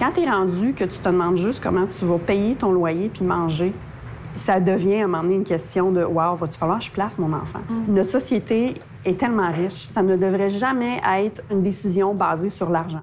Quand tu es rendu que tu te demandes juste comment tu vas payer ton loyer puis manger, ça devient à un moment donné une question de Wow, va-tu falloir que je place mon enfant? Notre société est tellement riche, ça ne devrait jamais être une décision basée sur l'argent.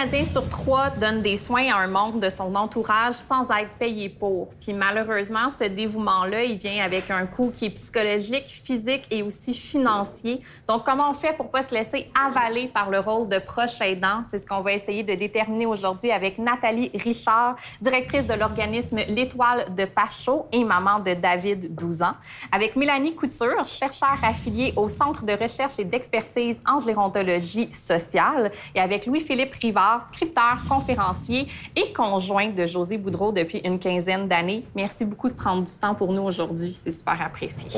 Canadien sur trois donne des soins à un membre de son entourage sans être payé pour. Puis malheureusement, ce dévouement-là, il vient avec un coût qui est psychologique, physique et aussi financier. Donc, comment on fait pour pas se laisser avaler par le rôle de proche aidant? C'est ce qu'on va essayer de déterminer aujourd'hui avec Nathalie Richard, directrice de l'organisme L'Étoile de Pachot et maman de David, 12 ans. Avec Mélanie Couture, chercheur affiliée au Centre de recherche et d'expertise en gérontologie sociale. Et avec Louis-Philippe Rivard, scripteur, conférencier et conjoint de José Boudreau depuis une quinzaine d'années. Merci beaucoup de prendre du temps pour nous aujourd'hui. C'est super apprécié.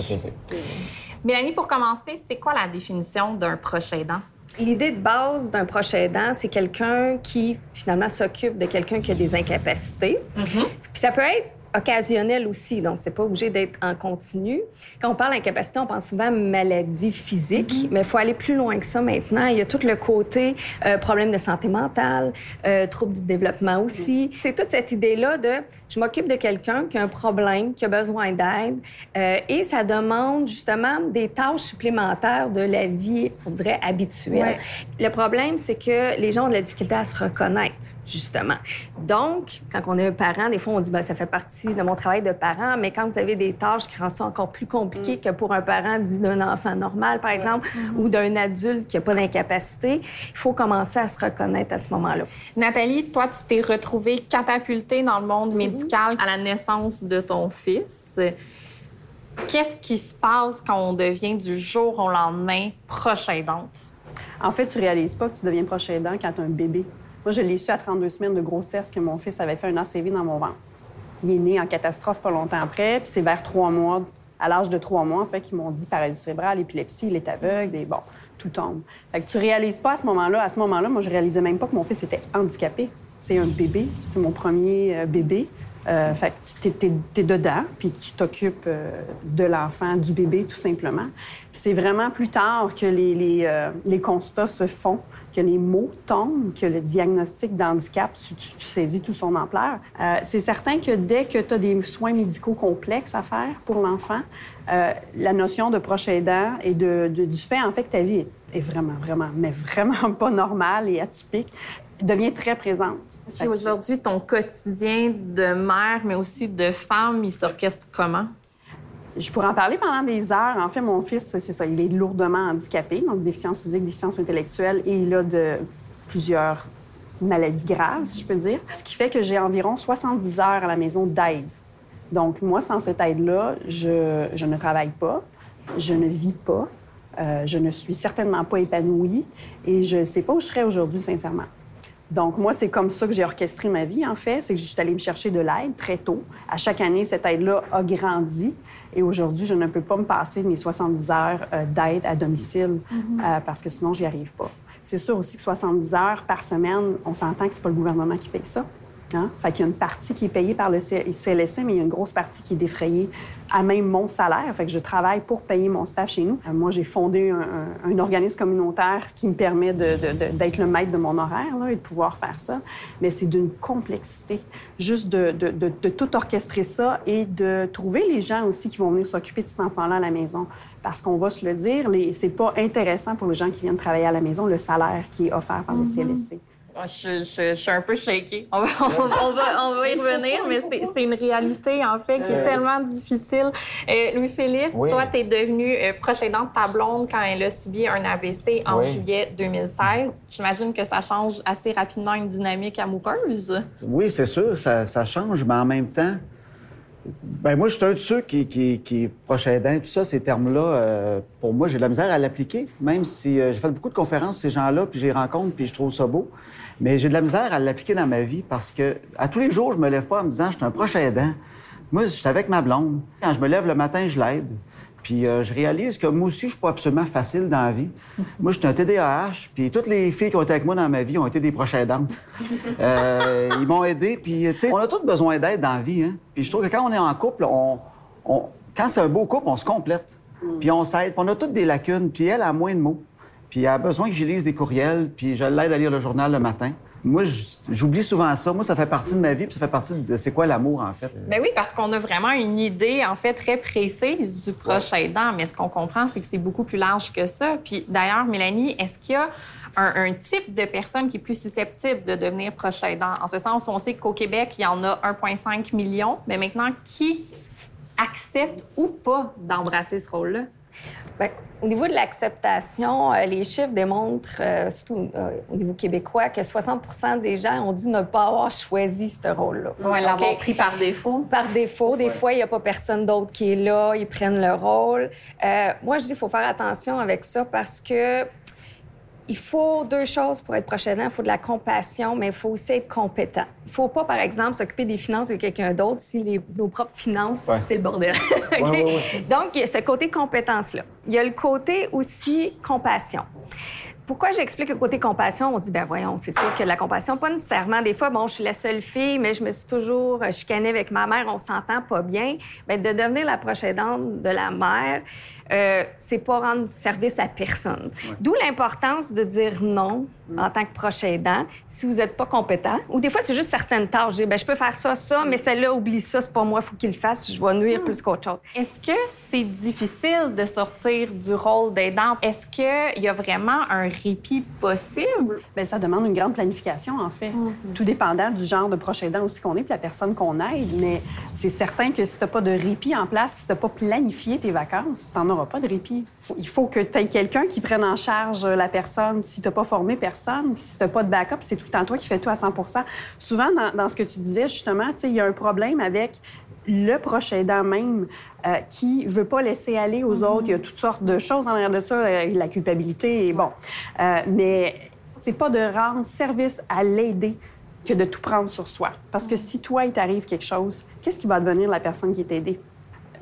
Mélanie, pour commencer, c'est quoi la définition d'un proche aidant? L'idée de base d'un proche aidant, c'est quelqu'un qui finalement s'occupe de quelqu'un qui a des incapacités. Puis ça peut être occasionnel aussi, donc c'est pas obligé d'être en continu. Quand on parle d'incapacité, on pense souvent maladie physique, mais il faut aller plus loin que ça maintenant. Il y a tout le côté euh, problème de santé mentale, euh, troubles du développement aussi. C'est toute cette idée-là de je m'occupe de quelqu'un qui a un problème, qui a besoin d'aide, euh, et ça demande justement des tâches supplémentaires de la vie, on dirait, habituelle. Le problème, c'est que les gens ont de la difficulté à se reconnaître, justement. Donc, quand on est un parent, des fois, on dit, ben, ça fait partie de mon travail de parent, mais quand vous avez des tâches qui rendent ça encore plus compliqué que pour un parent dit d'un enfant normal, par exemple, ou d'un adulte qui n'a pas d'incapacité, il faut commencer à se reconnaître à ce moment-là. Nathalie, toi, tu t'es retrouvée catapultée dans le monde médical à la naissance de ton fils. Qu'est-ce qui se passe quand on devient du jour au lendemain proche aidante? En fait, tu réalises pas que tu deviens proche aidant quand tu as un bébé. Moi, je l'ai su à 32 semaines de grossesse que mon fils avait fait un ACV dans mon ventre. Il est né en catastrophe pas longtemps après, puis c'est vers trois mois, à l'âge de trois mois, en fait, qu'ils m'ont dit paralysie cérébrale, épilepsie, il est aveugle, et bon, tout tombe. Fait que tu réalises pas à ce moment-là. À ce moment-là, moi, je réalisais même pas que mon fils était handicapé. C'est un bébé, c'est mon premier euh, bébé. Euh, fait que tu es, dedans, puis tu t'occupes euh, de l'enfant, du bébé, tout simplement. C'est vraiment plus tard que les, euh, les, constats se font, que les mots tombent, que le diagnostic d'handicap, tu, tu, saisis tout son ampleur. c'est certain que dès que tu as des soins médicaux complexes à faire pour l'enfant, la notion de proche aidant et de, du fait, en fait, que ta vie est vraiment, vraiment, mais vraiment pas normale et atypique, devient très présente. Si aujourd'hui, ton quotidien de mère, mais aussi de femme, il s'orchestre comment? Je pourrais en parler pendant des heures. En fait, mon fils, c'est ça, il est lourdement handicapé, donc déficience physique, déficience intellectuelle, et il a de plusieurs maladies graves, si je peux dire. Ce qui fait que j'ai environ 70 heures à la maison d'aide. Donc, moi, sans cette aide-là, je, je, ne travaille pas, je ne vis pas, euh, je ne suis certainement pas épanouie, et je ne sais pas où je serais aujourd'hui, sincèrement. Donc, moi, c'est comme ça que j'ai orchestré ma vie, en fait. C'est que je suis allée me chercher de l'aide très tôt. À chaque année, cette aide-là a grandi. Et aujourd'hui, je ne peux pas me passer mes 70 heures euh, d'aide à domicile euh, parce que sinon, j'y arrive pas. C'est sûr aussi que 70 heures par semaine, on s'entend que c'est pas le gouvernement qui paye ça. Hein? Fait qu'il y a une partie qui est payée par le CLSC, mais il y a une grosse partie qui est défrayée à même mon salaire. Fait que je travaille pour payer mon staff chez nous. Euh, moi, j'ai fondé un, un, un, organisme communautaire qui me permet d'être le maître de mon horaire là, et de pouvoir faire ça. Mais c'est d'une complexité. Juste de, de, tout orchestrer ça et de trouver les gens aussi qui vont venir s'occuper de cet enfant-là à la maison. Parce qu'on va se le dire, c'est pas intéressant pour les gens qui viennent travailler à la maison le salaire qui est offert par le CLSC. Ah, Je, je- je suis un peu shakée. On va, on va- on va- on va y revenir, mais c'est- c'est une réalité, en fait, qui est tellement difficile. Euh, Louis-Philippe, Oui. toi, tu es devenu euh, proche aidant de ta blonde quand elle a subi un AVC en Oui. juillet 2016. J'imagine que ça change assez rapidement une dynamique amoureuse. Oui, c'est sûr, ça, ça change, mais en même temps, ben moi, je suis un de ceux qui, qui, est proche aidant, tout ça, ces termes-là, euh, pour moi, j'ai de la misère à l'appliquer, même si euh, j'ai fait beaucoup de conférences, ces gens-là, puis les rencontre, puis je trouve ça beau. Mais j'ai de la misère à l'appliquer dans ma vie parce que à tous les jours, je me lève pas en me disant, je suis un proche aidant. Moi, je suis avec ma blonde. Quand je me lève le matin, je l'aide. Puis euh, je réalise que moi aussi, je suis pas absolument facile dans la vie. Moi, je suis un TDAH, puis toutes les filles qui ont été avec moi dans ma vie ont été des proches aidantes. Euh, ils m'ont aidé, puis tu sais, on a tous besoin d'aide dans la vie. Hein? Puis je trouve que quand on est en couple, on, on- quand c'est un beau couple, on se complète. Puis on s'aide, puis on a toutes des lacunes, puis elle a moins de mots. Puis elle a besoin que je lise des courriels, puis je l'aide à lire le journal le matin. Moi, j'oublie souvent ça. Moi, ça fait partie de ma vie, puis ça fait partie de c'est quoi l'amour, en fait. Ben oui, parce qu'on a vraiment une idée, en fait, très précise du proche aidant, mais ce qu'on comprend, c'est que c'est beaucoup plus large que ça. Puis d'ailleurs, Mélanie, est-ce qu'il y a un, un type de personne qui est plus susceptible de devenir proche aidant? En ce sens, on sait qu'au Québec, il y en a 1,5 million, mais maintenant, qui accepte ou pas d'embrasser ce rôle-là? Ben, au niveau de l'acceptation, euh, les chiffres démontrent, euh, surtout euh, au niveau québécois, que 60 des gens ont dit ne pas avoir choisi ce rôle-là. On va l'avoir pris par défaut. Par défaut, des fois, il n'y a pas personne d'autre qui est là, ils prennent le rôle. Euh, moi, je dis qu'il faut faire attention avec ça parce que il faut deux choses pour être proche aidant. Il faut de la compassion, mais il faut aussi être compétent. Il ne faut pas, par exemple, s'occuper des finances de quelqu'un d'autre si les- nos propres finances, Ouais. c'est le bordel. Ouais, ouais. Donc, il y a ce côté compétence-là. Il y a le côté aussi compassion. Pourquoi j'explique le côté compassion? On dit, ben voyons, c'est sûr que la compassion, pas nécessairement. Des fois, bon, je suis la seule fille, mais je me suis toujours euh, chicanée avec ma mère, on s'entend pas bien. Mais de devenir la proche aidante de la mère, euh, c'est pas rendre service à personne. D'où l'importance de dire non en tant que proche aidant si vous n'êtes pas compétent. Ou des fois, c'est juste certaines tâches. Je dis, ben, je peux faire ça, ça, mais celle-là, oublie ça, c'est pas moi, il faut qu'il le fasse, je vais nuire plus qu'autre chose. Est-ce que c'est difficile de sortir du rôle d'aidant? Est-ce qu'il y a vraiment un répit possible? Bien, ça demande une grande planification, en fait. Tout dépendant du genre de proche aidant aussi qu'on est, puis la personne qu'on aide. Mais c'est certain que si tu n'as pas de répit en place, puis si tu n'as pas planifié tes vacances, tu n'en auras pas de répit. Faut- il faut que tu aies quelqu'un qui prenne en charge la personne si tu n'as pas formé personne, puis si tu n'as pas de backup, c'est tout le temps toi qui fais tout à 100% Souvent, dans, dans ce que tu disais, justement, il y a un problème avec le proche aidant même euh, qui veut pas laisser aller aux autres. Il y a toutes sortes de choses en arrière de ça, euh, la culpabilité et bon. Euh, mais c'est pas de rendre service à l'aider que de tout prendre sur soi. Parce que si toi, il t'arrive quelque chose, qu'est-ce qui va devenir de la personne qui est aidée?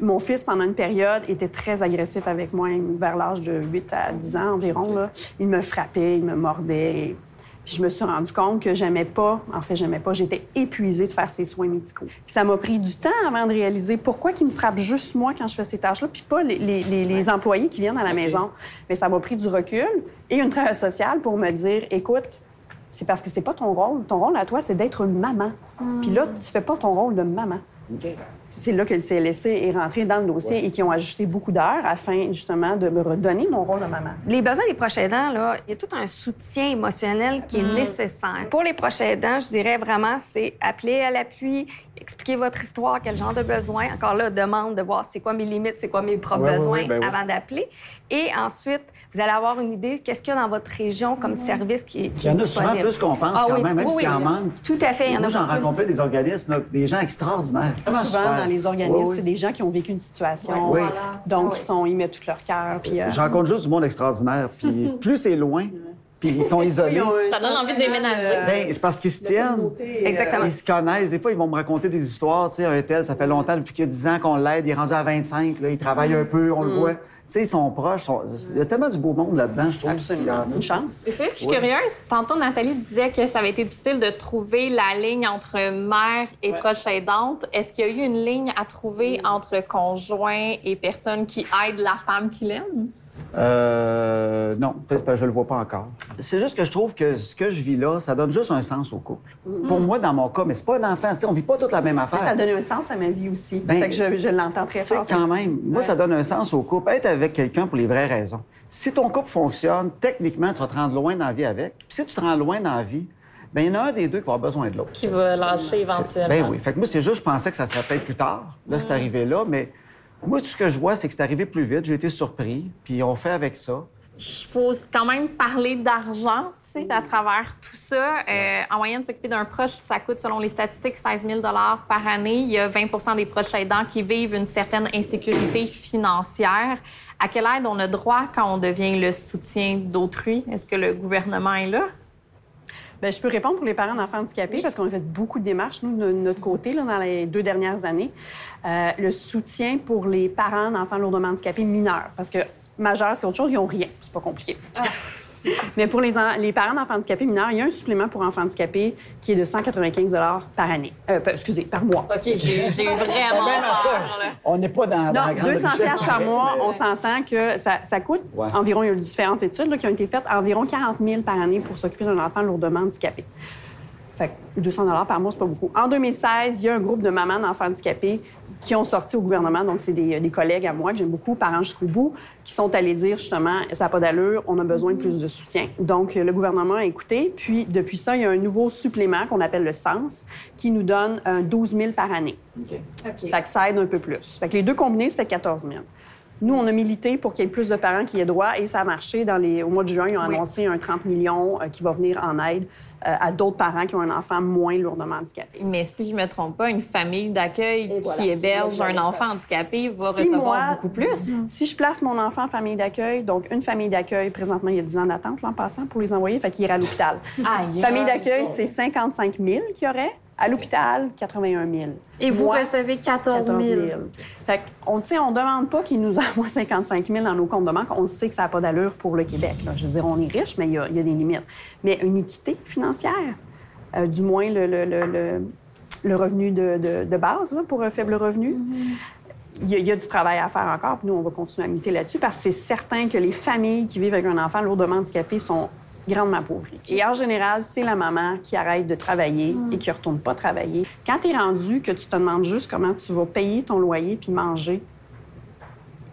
Mon fils, pendant une période, était très agressif avec moi, vers l'âge de 8 à 10 ans environ. Là. Il me frappait, il me mordait. Puis je me suis rendu compte que j'aimais pas, en fait, j'aimais pas, j'étais épuisée de faire ces soins médicaux. Puis ça m'a pris du temps avant de réaliser pourquoi il me frappe juste moi quand je fais ces tâches-là, puis pas les, les- les- les employés qui viennent à la maison. Mais ça m'a pris du recul et une travail sociale pour me dire, écoute, c'est parce que c'est pas ton rôle. Ton rôle à toi, c'est d'être une maman. Puis là, tu fais pas ton rôle de maman. C'est là que le CLSC est rentré dans le dossier et qui ont ajouté beaucoup d'heures afin justement de me redonner mon rôle de maman. Les besoins des proches aidants, là, il y a tout un soutien émotionnel qui est nécessaire. Pour les proches aidants, je dirais vraiment, c'est appeler à l'appui, expliquer votre histoire, quel genre de besoin. Encore là, demande de voir c'est quoi mes limites, c'est quoi mes propres Ouais, besoins ouais, ben oui. avant d'appeler. Et ensuite, vous allez avoir une idée, qu'est-ce qu'il y a dans votre région comme service qui, qui Il y en est a souvent disponible. plus qu'on pense Ah quand oui, même, même oui, s'il y en oui. manque. Tout à fait, il y en a Moi, j'en rencontrais des organismes, là, des gens extraordinaires. Souvent. Dans les organismes, Oui, oui. c'est des gens qui ont vécu une situation. Oui. Donc, ils, sont, ils mettent tout leur cœur. Puis, euh, Je rencontre juste du monde extraordinaire. Puis plus c'est loin, puis ils sont isolés. Ça donne envie de déménager. Ben, c'est parce qu'ils se tiennent. Exactement. Ils se connaissent. Des fois, ils vont me raconter des histoires. Tu sais, un tel, ça fait longtemps, depuis qu'il y a 10 ans qu'on l'aide. Il est rendu à 25. Là, il travaille un peu, on le voit. Tu sais, ils sont proches. sont- Il y a tellement du beau monde là-dedans, je trouve. absolument. Il y a. Une chance. Je suis Ouais. curieuse. Tantôt, Nathalie disait que ça avait été difficile de trouver la ligne entre mère et proche aidante. Est-ce qu'il y a eu une ligne à trouver entre conjoint et personne qui aide la femme qu'il aime? Euh, non, peut-être parce que je le vois pas encore. C'est juste que je trouve que ce que je vis là, ça donne juste un sens au couple. Pour moi, dans mon cas, mais c'est pas un enfant. On vit pas toute la même affaire. Ça donne un sens à ma vie aussi. Ben, fait que je, je l'entends très Tu sais, fort. quand même, moi, Ouais. ça donne un sens au couple. Être avec quelqu'un pour les vraies raisons. Si ton couple fonctionne, techniquement, tu vas te rendre loin dans la vie avec. Puis si tu te rends loin dans la vie, bien, il y en a un des deux qui va avoir besoin de l'autre. Qui va lâcher éventuellement. Ben oui. Fait que moi, c'est juste, je pensais que ça serait peut-être plus tard. Là, c'est arrivé là, mais moi, tout ce que je vois, c'est que c'est arrivé plus vite. J'ai été surpris, puis on fait avec ça. Il faut quand même parler d'argent, tu sais, à travers tout ça. Euh, en moyenne, s'occuper d'un proche, ça coûte, selon les statistiques, 16 000 par année. Il y a 20 des proches aidants qui vivent une certaine insécurité financière. À quelle aide on a droit quand on devient le soutien d'autrui? Est-ce que le gouvernement est là? Bien, je peux répondre pour les parents d'enfants handicapés parce qu'on a fait beaucoup de démarches, nous, de notre côté, là, dans les deux dernières années. Euh, le soutien pour les parents d'enfants lourdement handicapés mineurs. Parce que majeurs, c'est autre chose, ils n'ont rien. C'est pas compliqué. Mais pour les, en- les parents d'enfants handicapés mineurs, il y a un supplément pour enfants handicapés qui est de 195 par année. Euh, excusez, par mois. OK, j'ai vraiment non, ça, on n'est pas dans, dans la Non, grande 200 richesse, piastres par mois, mais- on s'entend que ça, ça coûte Ouais. environ, il y a eu différentes études là, qui ont été faites, environ 40 000 par année pour s'occuper d'un enfant lourdement handicapé. Fait que 200 par mois, c'est pas beaucoup. En 2016, il y a un groupe de mamans d'enfants handicapés qui ont sorti au gouvernement, donc c'est des, des collègues à moi que j'aime beaucoup, parents jusqu'au bout, qui sont allés dire justement, ça n'a pas d'allure, on a besoin de plus de soutien. Donc le gouvernement a écouté, puis depuis ça, il y a un nouveau supplément qu'on appelle le SENS, qui nous donne un 12 000 par année. OK. Fait que ça aide un peu plus. Fait que les deux combinés, ça fait 14 000. Nous, on a milité pour qu'il y ait plus de parents qui aient droit et ça a marché. Dans les... Au mois de juin, ils ont Oui. annoncé un 30 millions euh, qui va venir en aide euh, à d'autres parents qui ont un enfant moins lourdement handicapé. Mais si je me trompe pas, une famille d'accueil voilà, qui c'est héberge un ça. enfant handicapé va Si recevoir moi- beaucoup plus. Si je place mon enfant en famille d'accueil, donc une famille d'accueil, présentement, il y a 10 ans d'attente l'an passant pour les envoyer, fait qu'il irait à l'hôpital. Aïe. famille d'accueil, c'est 55 000 qu'il y aurait. À l'hôpital, 81 000. Et vous Moi, recevez 14 000. 14 000. Fait on demande pas qu'ils nous envoient 55 000 dans nos comptes de banque. On sait que ça n'a pas d'allure pour le Québec. là. Je veux dire, on est riche, mais il y, a il y a des limites. Mais une équité financière, euh, du moins le, le- le- le- le revenu de, de- de base là, pour un faible revenu. Il y, a, il y a du travail à faire encore, puis nous, on va continuer à militer là-dessus parce que c'est certain que les familles qui vivent avec un enfant lourdement handicapé sont grandement appauvries. Et en général, c'est la maman qui arrête de travailler et qui ne retourne pas travailler. Quand tu es rendu que tu te demandes juste comment tu vas payer ton loyer puis manger,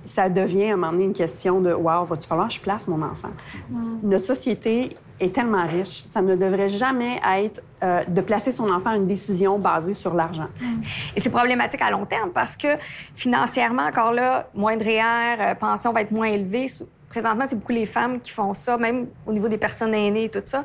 ça devient à un moment donné une question de Wow, va-tu falloir que je place mon enfant? Notre société est tellement riche, ça ne devrait jamais être euh, de placer son enfant à une décision basée sur l'argent. Et c'est problématique à long terme parce que financièrement, encore là, moins de REER, euh, pension va être moins élevée. Présentement, c'est beaucoup les femmes qui font ça, même au niveau des personnes aînées et tout ça.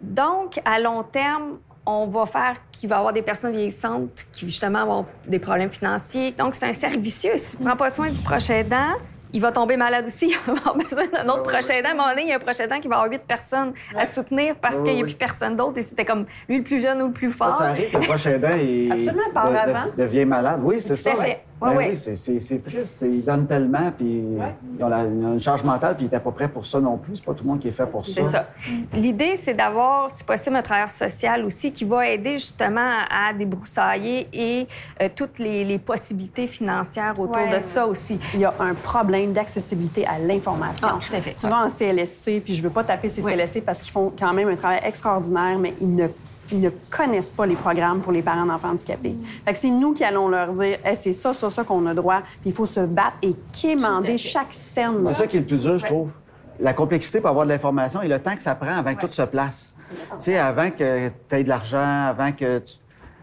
Donc, à long terme, on va faire qu'il va y avoir des personnes vieillissantes qui, justement, vont avoir des problèmes financiers. Donc, c'est un cercle vicieux. S'il ne prend pas soin du proche aidant, il va tomber malade aussi. Il va avoir besoin d'un autre proche aidant. À un moment donné, il y a un proche aidant qui va avoir huit personnes à soutenir parce Oui, qu'il n'y a oui. plus personne d'autre. Et c'était comme lui le plus jeune ou le plus fort. Ça arrive le prochain aidant il Absolument, part de- de- avant. devient malade. Oui, c'est ça. fait. Ben Ouais, ouais. Oui, c'est- triste. Ils donnent tellement, puis ils, ont la- ils ont une charge mentale, puis ils n'étaient pas prêts pour ça non plus. C'est pas tout le monde qui est fait pour ça. C'est ça. L'idée, c'est d'avoir, si possible, un travailleur social aussi qui va aider justement à débroussailler et euh, toutes les, les possibilités financières autour Ouais. de ça aussi. Il y a un problème d'accessibilité à l'information. Ah, tout à fait. Tu vas en CLSC, puis je veux pas taper ces Oui. CLSC parce qu'ils font quand même un travail extraordinaire, mais ils ne, ne connaissent pas les programmes pour les parents d'enfants handicapés. Fait que c'est nous qui allons leur dire, Hey, c'est ça, ça, ça qu'on a droit, puis il faut se battre et quémander chaque scène. C'est ça qui est le plus dur, je trouve. La complexité pour avoir de l'information et le temps que ça prend avant que tout se place. Tu sais, avant que tu aies de l'argent, avant que tu.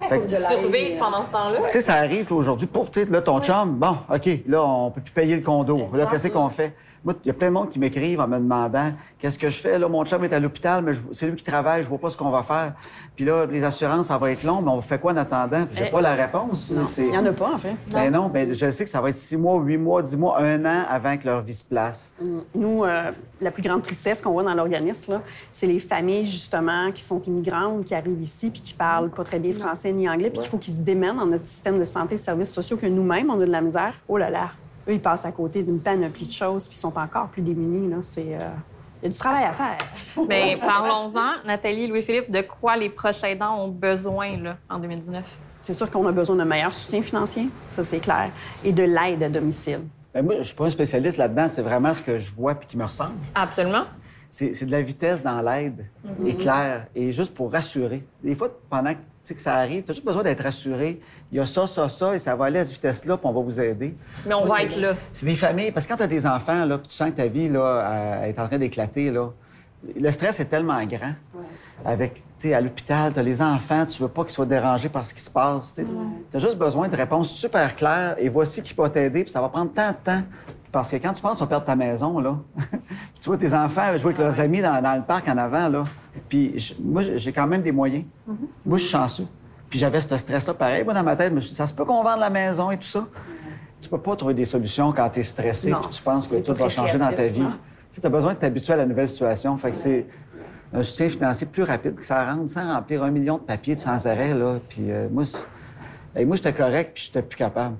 Fait que- Survivre pendant ce temps-là. Tu sais, ça arrive aujourd'hui. Pour, tu sais, là, ton chum, bon, OK, là, on peut plus payer le condo. Là, qu'est-ce qu'on fait? Moi, il y a plein de monde qui m'écrivent en me demandant qu'est-ce que je fais? Là, mon chum est à l'hôpital, mais c'est lui qui travaille, je vois pas ce qu'on va faire. Puis là, les assurances, ça va être long, mais on fait quoi en attendant? J'ai pas la réponse. Il n'y en a pas, en fait. Ben non, ben je sais que ça va être six mois, huit mois, dix mois, un an avant que leur vie se place. Nous, euh, la plus grande tristesse qu'on voit dans l'organisme, c'est les familles, justement, qui sont immigrantes, qui arrivent ici puis qui parlent pas très bien français ni anglais, puis qu'il faut qu'ils se démènent dans notre système de santé et services sociaux que nous-mêmes, on a de la misère. Oh là là! Eux, ils passent à côté d'une panoplie de choses puis ils sont encore plus démunis. Là. C'est, euh, Il y a du travail à faire. Mais parlons-en, Nathalie, Louis-Philippe, de quoi les proches aidants ont besoin là, en 2019? C'est sûr qu'on a besoin d'un meilleur soutien financier, ça c'est clair, et de l'aide à domicile. Ben moi, je suis pas un spécialiste là-dedans. C'est vraiment ce que je vois puis qui me ressemble. Absolument. C'est de la vitesse dans l'aide, éclair, et juste pour rassurer. Des fois, pendant que, tu sais, que ça arrive, tu as juste besoin d'être rassuré. Il y a ça, ça, ça, et ça va aller à cette vitesse-là, puis on va vous aider. Mais on Moi, va être là. C'est des familles, parce que quand tu as des enfants, là, puis tu sens que ta vie là, est en train d'éclater, là, le stress est tellement grand. avec, tu à l'hôpital, tu as les enfants, tu veux pas qu'ils soient dérangés par ce qui se passe. Tu as juste besoin de réponses super claires et voici qui peut t'aider, puis ça va prendre tant de temps. Parce que quand tu penses, vas perdre ta maison, là. tu vois tes enfants jouer avec leurs amis dans, dans le parc en avant, là. Puis je- moi, j'ai quand même des moyens. Moi, je suis chanceux. Puis j'avais ce stress-là pareil. Moi, dans ma tête, je me suis dit, ça se peut qu'on vende la maison et tout ça. Tu peux pas trouver des solutions quand tu es stressé puis tu penses que tout va changer dans ta vie. hein? Tu as besoin de t'habituer à la nouvelle situation. Fait que c'est un soutien financier plus rapide que ça rentre sans remplir un million de papiers de sans arrêt. Là. Puis euh, moi, moi j'étais correct puis j'étais plus capable.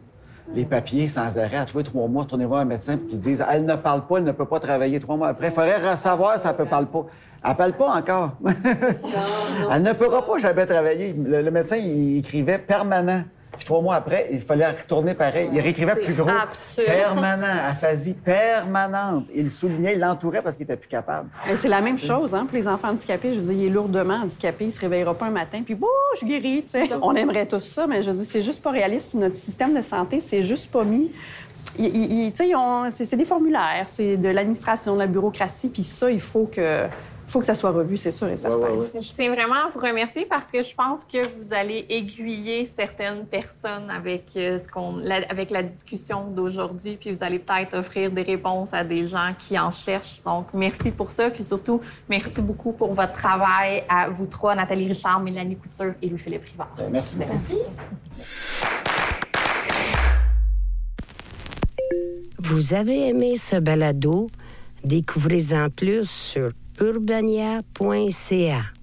Les papiers sans arrêt, à tous les trois mois, tournez voir un médecin puis ils disent Elle ne parle pas, elle ne peut pas travailler trois mois après. Il faudrait savoir si elle ne parle pas. Elle parle pas encore. elle ne pourra pas jamais travailler. Le, le médecin, il écrivait permanent. Puis trois mois après, il fallait retourner pareil. Il réécrivait plus gros. absurde. Permanent, aphasie permanente. Il soulignait, il l'entourait parce qu'il était plus capable. Mais C'est la même chose hein, pour les enfants handicapés. Je veux dire, il est lourdement handicapé, il se réveillera pas un matin, puis, bon, je suis guéri, tu sais. On aimerait tous ça, mais je veux dire, c'est juste pas réaliste. Notre système de santé, c'est juste pas mis. C'est des formulaires, c'est de l'administration, de la bureaucratie, puis ça, il faut que, faut que ça soit revu, c'est sûr et certain. Je tiens vraiment à vous remercier parce que je pense que vous allez aiguiller certaines personnes avec, euh, ce qu'on, la, avec la discussion d'aujourd'hui, puis vous allez peut-être offrir des réponses à des gens qui en cherchent. Donc, merci pour ça, puis surtout, merci beaucoup pour votre travail à vous trois, Nathalie Richard, Mélanie Couture et Louis-Philippe Rivard. Ben, Merci beaucoup. Vous avez aimé ce balado? Découvrez-en plus sur urbania.ca.